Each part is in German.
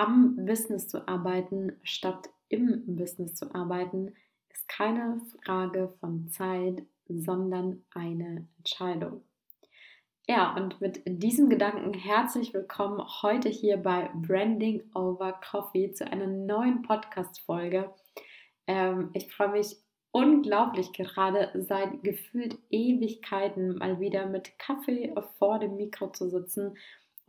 am Business zu arbeiten statt im Business zu arbeiten, ist keine Frage von Zeit, sondern eine Entscheidung. Ja, und mit diesem Gedanken herzlich willkommen heute hier bei Branding Over Coffee zu einer neuen Podcast-Folge. Ähm, ich freue mich unglaublich gerade seit gefühlt Ewigkeiten mal wieder mit Kaffee vor dem Mikro zu sitzen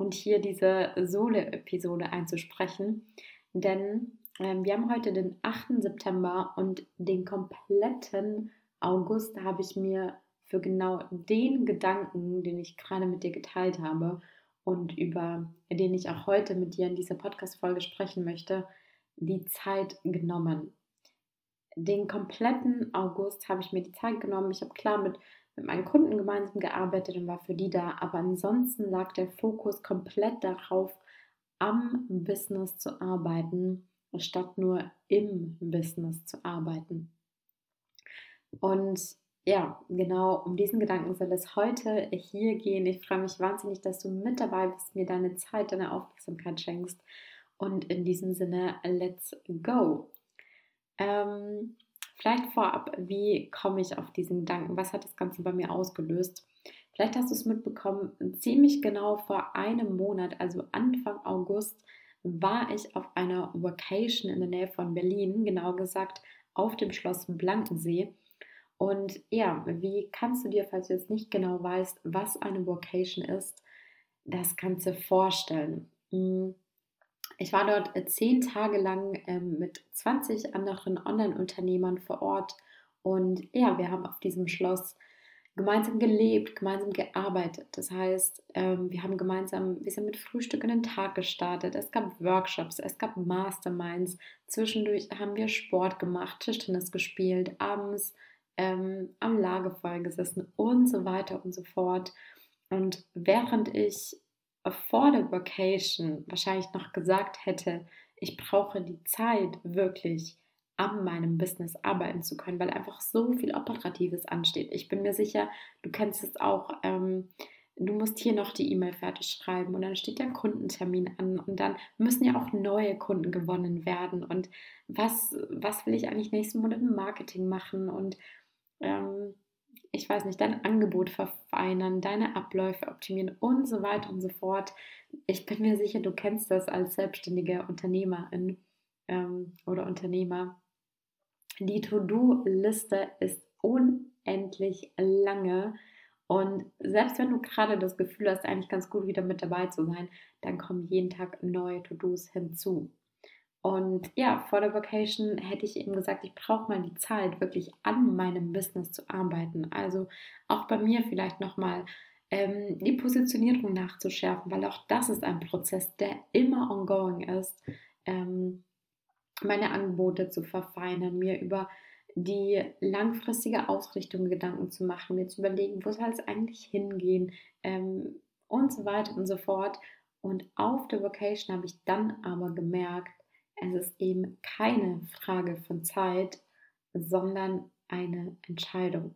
und hier diese Sole-Episode einzusprechen. Denn ähm, wir haben heute den 8. September und den kompletten August habe ich mir für genau den Gedanken, den ich gerade mit dir geteilt habe und über den ich auch heute mit dir in dieser Podcast-Folge sprechen möchte, die Zeit genommen. Den kompletten August habe ich mir die Zeit genommen. Ich habe klar mit, mit meinen Kunden gemeinsam gearbeitet und war für die da, aber ansonsten lag der Fokus komplett darauf, am Business zu arbeiten, statt nur im Business zu arbeiten. Und ja, genau um diesen Gedanken soll es heute hier gehen. Ich freue mich wahnsinnig, dass du mit dabei bist, mir deine Zeit, deine Aufmerksamkeit schenkst. Und in diesem Sinne, let's go. Ähm, vielleicht vorab, wie komme ich auf diesen Gedanken? Was hat das Ganze bei mir ausgelöst? Vielleicht hast du es mitbekommen, ziemlich genau vor einem Monat, also Anfang August, war ich auf einer Vacation in der Nähe von Berlin, genau gesagt auf dem Schloss Blankensee. Und ja, wie kannst du dir, falls du jetzt nicht genau weißt, was eine Vocation ist, das Ganze vorstellen? Hm, ich war dort äh, zehn Tage lang ähm, mit 20 anderen Online-Unternehmern vor Ort und ja, wir haben auf diesem Schloss gemeinsam gelebt, gemeinsam gearbeitet. Das heißt, ähm, wir haben gemeinsam, wir sind mit Frühstück in den Tag gestartet. Es gab Workshops, es gab Masterminds. Zwischendurch haben wir Sport gemacht, Tischtennis gespielt, abends ähm, am Lagerfeuer gesessen und so weiter und so fort. Und während ich der Vacation wahrscheinlich noch gesagt hätte, ich brauche die Zeit wirklich an meinem Business arbeiten zu können, weil einfach so viel Operatives ansteht. Ich bin mir sicher, du kennst es auch. Ähm, du musst hier noch die E-Mail fertig schreiben und dann steht der Kundentermin an und dann müssen ja auch neue Kunden gewonnen werden und was, was will ich eigentlich nächsten Monat im Marketing machen und ähm, ich weiß nicht, dein Angebot verfeinern, deine Abläufe optimieren und so weiter und so fort. Ich bin mir sicher, du kennst das als selbstständige Unternehmerin ähm, oder Unternehmer. Die To-Do-Liste ist unendlich lange. Und selbst wenn du gerade das Gefühl hast, eigentlich ganz gut wieder mit dabei zu sein, dann kommen jeden Tag neue To-Dos hinzu. Und ja, vor der Vacation hätte ich eben gesagt, ich brauche mal die Zeit, wirklich an meinem Business zu arbeiten. Also auch bei mir vielleicht nochmal ähm, die Positionierung nachzuschärfen, weil auch das ist ein Prozess, der immer ongoing ist. Ähm, meine Angebote zu verfeinern, mir über die langfristige Ausrichtung Gedanken zu machen, mir zu überlegen, wo soll es eigentlich hingehen ähm, und so weiter und so fort. Und auf der Vacation habe ich dann aber gemerkt, es ist eben keine Frage von Zeit, sondern eine Entscheidung.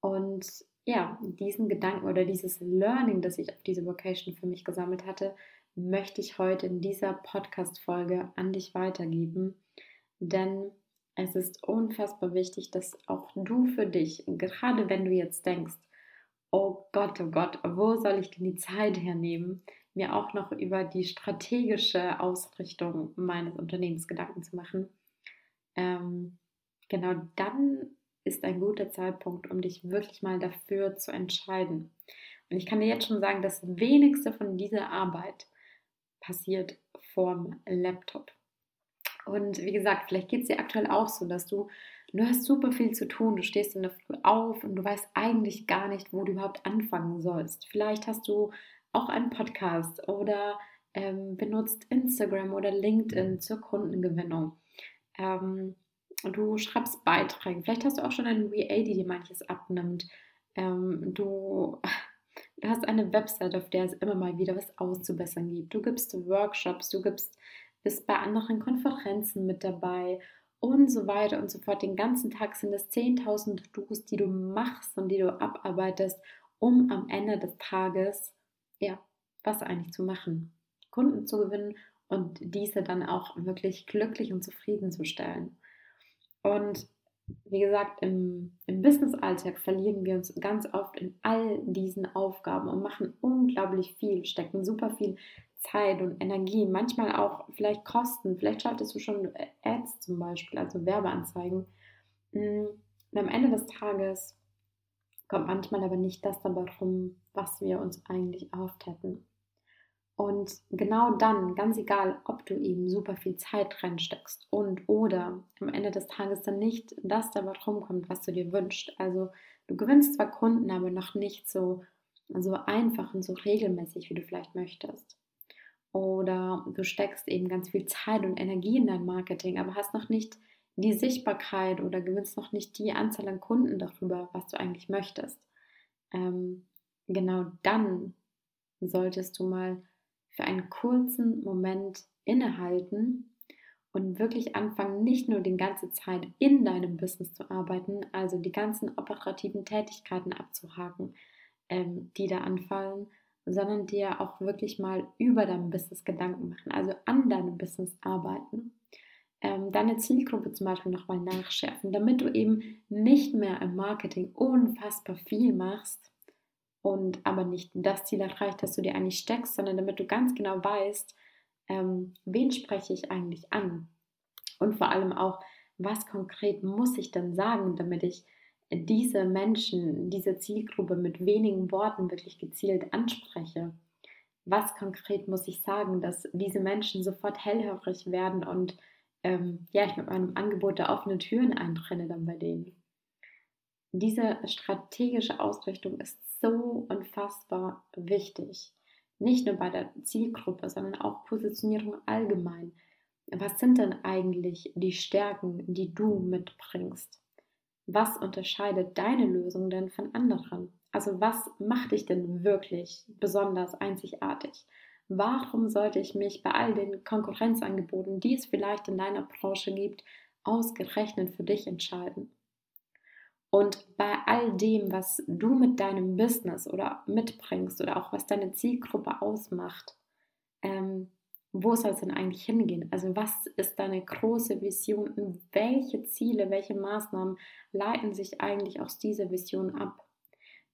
Und ja, diesen Gedanken oder dieses Learning, das ich auf diese Vocation für mich gesammelt hatte, möchte ich heute in dieser Podcast-Folge an dich weitergeben. Denn es ist unfassbar wichtig, dass auch du für dich, gerade wenn du jetzt denkst, oh Gott, oh Gott, wo soll ich denn die Zeit hernehmen? Mir auch noch über die strategische Ausrichtung meines Unternehmens Gedanken zu machen. Ähm, genau dann ist ein guter Zeitpunkt, um dich wirklich mal dafür zu entscheiden. Und ich kann dir jetzt schon sagen, das wenigste von dieser Arbeit passiert vorm Laptop. Und wie gesagt, vielleicht geht es dir aktuell auch so, dass du, du hast super viel zu tun, du stehst in der Früh auf und du weißt eigentlich gar nicht, wo du überhaupt anfangen sollst. Vielleicht hast du auch einen Podcast oder ähm, benutzt Instagram oder LinkedIn zur Kundengewinnung. Ähm, du schreibst Beiträge. Vielleicht hast du auch schon eine VA, die dir manches abnimmt. Ähm, du, du hast eine Website, auf der es immer mal wieder was auszubessern gibt. Du gibst Workshops, du gibst, bist bei anderen Konferenzen mit dabei und so weiter und so fort. Den ganzen Tag sind es 10.000 Do's, die du machst und die du abarbeitest, um am Ende des Tages ja, was eigentlich zu machen. Kunden zu gewinnen und diese dann auch wirklich glücklich und zufrieden zu stellen. Und wie gesagt, im, im Business-Alltag verlieren wir uns ganz oft in all diesen Aufgaben und machen unglaublich viel, stecken super viel Zeit und Energie, manchmal auch vielleicht Kosten. Vielleicht schaltest du schon Ads zum Beispiel, also Werbeanzeigen. Mm, und am Ende des Tages kommt manchmal aber nicht das dabei rum, was wir uns eigentlich erhofft hätten. Und genau dann, ganz egal, ob du eben super viel Zeit reinsteckst und oder am Ende des Tages dann nicht das dabei rumkommt, was du dir wünschst. Also du gewinnst zwar Kunden, aber noch nicht so, so einfach und so regelmäßig, wie du vielleicht möchtest. Oder du steckst eben ganz viel Zeit und Energie in dein Marketing, aber hast noch nicht die Sichtbarkeit oder gewinnst noch nicht die Anzahl an Kunden darüber, was du eigentlich möchtest. Ähm, genau dann solltest du mal für einen kurzen Moment innehalten und wirklich anfangen, nicht nur die ganze Zeit in deinem Business zu arbeiten, also die ganzen operativen Tätigkeiten abzuhaken, ähm, die da anfallen, sondern dir auch wirklich mal über dein Business Gedanken machen, also an deinem Business arbeiten. Ähm, deine Zielgruppe zum Beispiel nochmal nachschärfen, damit du eben nicht mehr im Marketing unfassbar viel machst, und aber nicht das Ziel erreicht, das du dir eigentlich steckst, sondern damit du ganz genau weißt, ähm, wen spreche ich eigentlich an und vor allem auch, was konkret muss ich denn sagen, damit ich diese Menschen, diese Zielgruppe mit wenigen Worten wirklich gezielt anspreche. Was konkret muss ich sagen, dass diese Menschen sofort hellhörig werden und ähm, ja, ich mit meinem Angebot da offene Türen eintrenne dann bei denen. Diese strategische Ausrichtung ist so unfassbar wichtig. Nicht nur bei der Zielgruppe, sondern auch Positionierung allgemein. Was sind denn eigentlich die Stärken, die du mitbringst? Was unterscheidet deine Lösung denn von anderen? Also was macht dich denn wirklich besonders einzigartig? Warum sollte ich mich bei all den Konkurrenzangeboten, die es vielleicht in deiner Branche gibt, ausgerechnet für dich entscheiden? Und bei all dem, was du mit deinem Business oder mitbringst oder auch was deine Zielgruppe ausmacht, ähm, wo soll es denn eigentlich hingehen? Also was ist deine große Vision welche Ziele, welche Maßnahmen leiten sich eigentlich aus dieser Vision ab?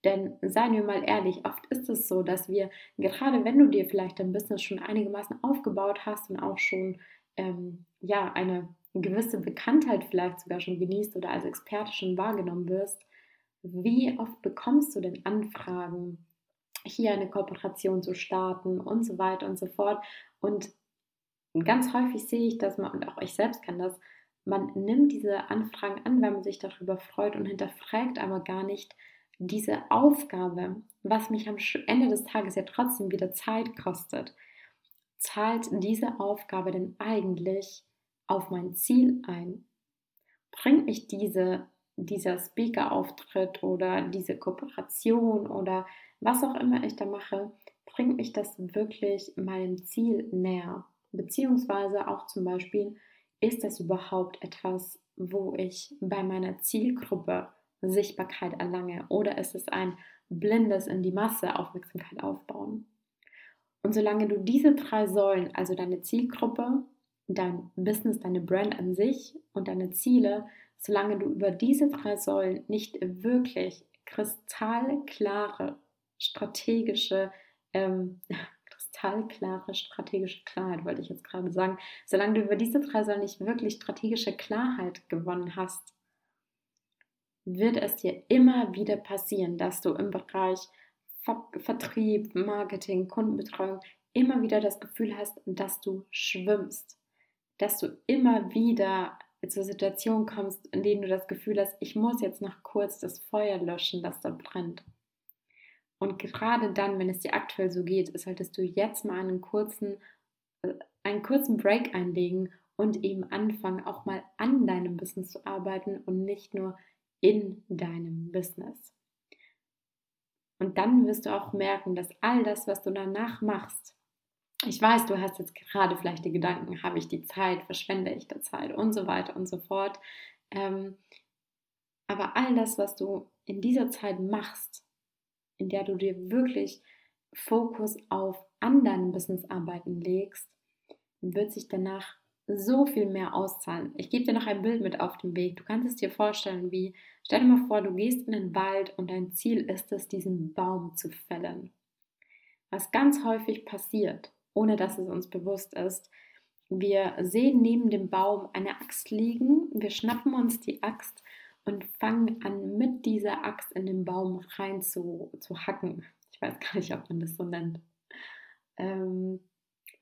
Denn seien wir mal ehrlich, oft ist es so, dass wir, gerade wenn du dir vielleicht dein Business schon einigermaßen aufgebaut hast und auch schon ähm, ja, eine gewisse Bekanntheit vielleicht sogar schon genießt oder als Experte schon wahrgenommen wirst, wie oft bekommst du denn Anfragen, hier eine Kooperation zu starten und so weiter und so fort. Und ganz häufig sehe ich das, und auch ich selbst kann das, man nimmt diese Anfragen an, weil man sich darüber freut und hinterfragt aber gar nicht diese Aufgabe, was mich am Ende des Tages ja trotzdem wieder Zeit kostet. Zahlt diese Aufgabe denn eigentlich auf mein Ziel ein? Bringt mich diese, dieser Speaker-Auftritt oder diese Kooperation oder was auch immer ich da mache, bringt mich das wirklich meinem Ziel näher? Beziehungsweise auch zum Beispiel, ist das überhaupt etwas, wo ich bei meiner Zielgruppe Sichtbarkeit erlange? Oder ist es ein blindes in die Masse Aufmerksamkeit aufbauen? Und solange du diese drei Säulen, also deine Zielgruppe, dein Business, deine Brand an sich und deine Ziele, solange du über diese drei Säulen nicht wirklich kristallklare strategische, ähm, kristallklare strategische Klarheit, wollte ich jetzt gerade sagen, solange du über diese drei Säulen nicht wirklich strategische Klarheit gewonnen hast, wird es dir immer wieder passieren, dass du im Bereich Vertrieb, Marketing, Kundenbetreuung immer wieder das Gefühl hast, dass du schwimmst dass du immer wieder zur Situation kommst, in denen du das Gefühl hast, ich muss jetzt noch kurz das Feuer löschen, das da brennt. Und gerade dann, wenn es dir aktuell so geht, solltest du jetzt mal einen kurzen, äh, einen kurzen Break einlegen und eben anfangen, auch mal an deinem Business zu arbeiten und nicht nur in deinem Business. Und dann wirst du auch merken, dass all das, was du danach machst, ich weiß, du hast jetzt gerade vielleicht die Gedanken, habe ich die Zeit, verschwende ich die Zeit und so weiter und so fort. Ähm, aber all das, was du in dieser Zeit machst, in der du dir wirklich Fokus auf an deinem Business arbeiten legst, wird sich danach so viel mehr auszahlen. Ich gebe dir noch ein Bild mit auf den Weg. Du kannst es dir vorstellen, wie, stell dir mal vor, du gehst in den Wald und dein Ziel ist es, diesen Baum zu fällen. Was ganz häufig passiert, ohne dass es uns bewusst ist, wir sehen neben dem Baum eine Axt liegen, wir schnappen uns die Axt und fangen an, mit dieser Axt in den Baum rein zu, zu hacken. Ich weiß gar nicht, ob man das so nennt. Ähm,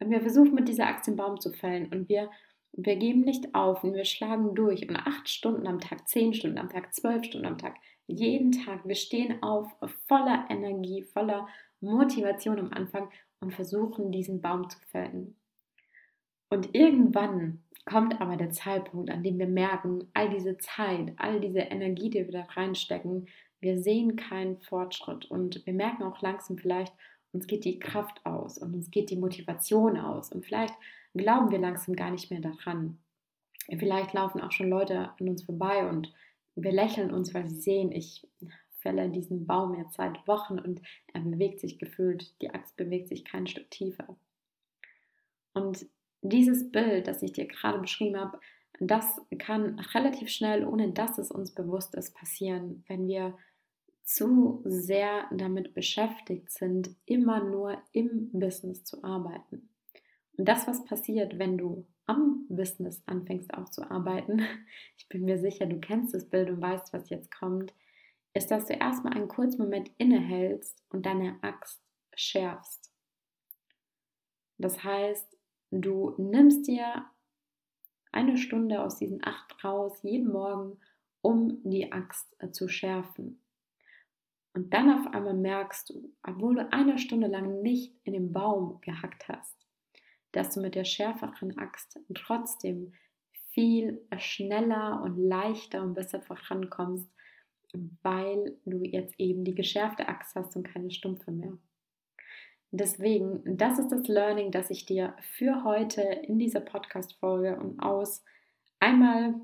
und wir versuchen mit dieser Axt den Baum zu fällen und wir, wir geben nicht auf und wir schlagen durch und acht Stunden am Tag, zehn Stunden am Tag, zwölf Stunden am Tag, jeden Tag. Wir stehen auf voller Energie, voller Motivation am Anfang und versuchen diesen Baum zu fällen. Und irgendwann kommt aber der Zeitpunkt, an dem wir merken, all diese Zeit, all diese Energie, die wir da reinstecken, wir sehen keinen Fortschritt und wir merken auch langsam vielleicht, uns geht die Kraft aus und uns geht die Motivation aus und vielleicht glauben wir langsam gar nicht mehr daran. Vielleicht laufen auch schon Leute an uns vorbei und wir lächeln uns, weil sie sehen, ich fälle diesen Baum jetzt seit Wochen und er bewegt sich gefühlt, die Axt bewegt sich kein Stück tiefer. Und dieses Bild, das ich dir gerade beschrieben habe, das kann relativ schnell, ohne dass es uns bewusst ist, passieren, wenn wir zu sehr damit beschäftigt sind, immer nur im Business zu arbeiten. Und das, was passiert, wenn du am Business anfängst auch zu arbeiten, ich bin mir sicher, du kennst das Bild und weißt, was jetzt kommt, ist, dass du erstmal einen kurzen Moment innehältst und deine Axt schärfst. Das heißt, Du nimmst dir eine Stunde aus diesen acht raus, jeden Morgen, um die Axt äh, zu schärfen. Und dann auf einmal merkst du, obwohl du eine Stunde lang nicht in den Baum gehackt hast, dass du mit der schärferen Axt trotzdem viel schneller und leichter und besser vorankommst, weil du jetzt eben die geschärfte Axt hast und keine stumpfe mehr. Deswegen, das ist das Learning, das ich dir für heute in dieser Podcast-Folge und aus einmal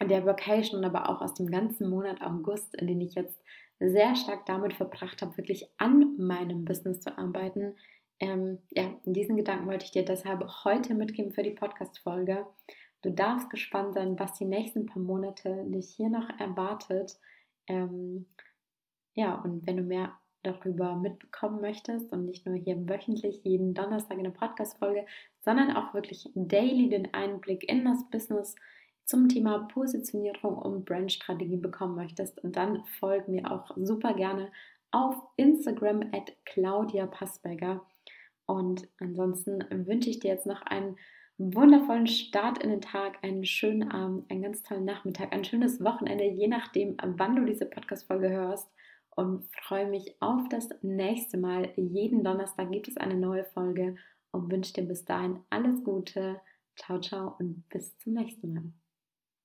der Vacation aber auch aus dem ganzen Monat August, in den ich jetzt sehr stark damit verbracht habe, wirklich an meinem Business zu arbeiten. Ähm, ja, diesen Gedanken wollte ich dir deshalb heute mitgeben für die Podcast-Folge. Du darfst gespannt sein, was die nächsten paar Monate dich hier noch erwartet. Ähm, ja, und wenn du mehr darüber mitbekommen möchtest und nicht nur hier wöchentlich jeden Donnerstag eine Podcast-Folge, sondern auch wirklich daily den Einblick in das Business zum Thema Positionierung und Brandstrategie bekommen möchtest, dann folg mir auch super gerne auf Instagram at Claudia Passberger. Und ansonsten wünsche ich dir jetzt noch einen wundervollen Start in den Tag, einen schönen Abend, einen ganz tollen Nachmittag, ein schönes Wochenende, je nachdem, wann du diese Podcast-Folge hörst und freue mich auf das nächste Mal. Jeden Donnerstag gibt es eine neue Folge und wünsche dir bis dahin alles Gute. Ciao, ciao und bis zum nächsten Mal.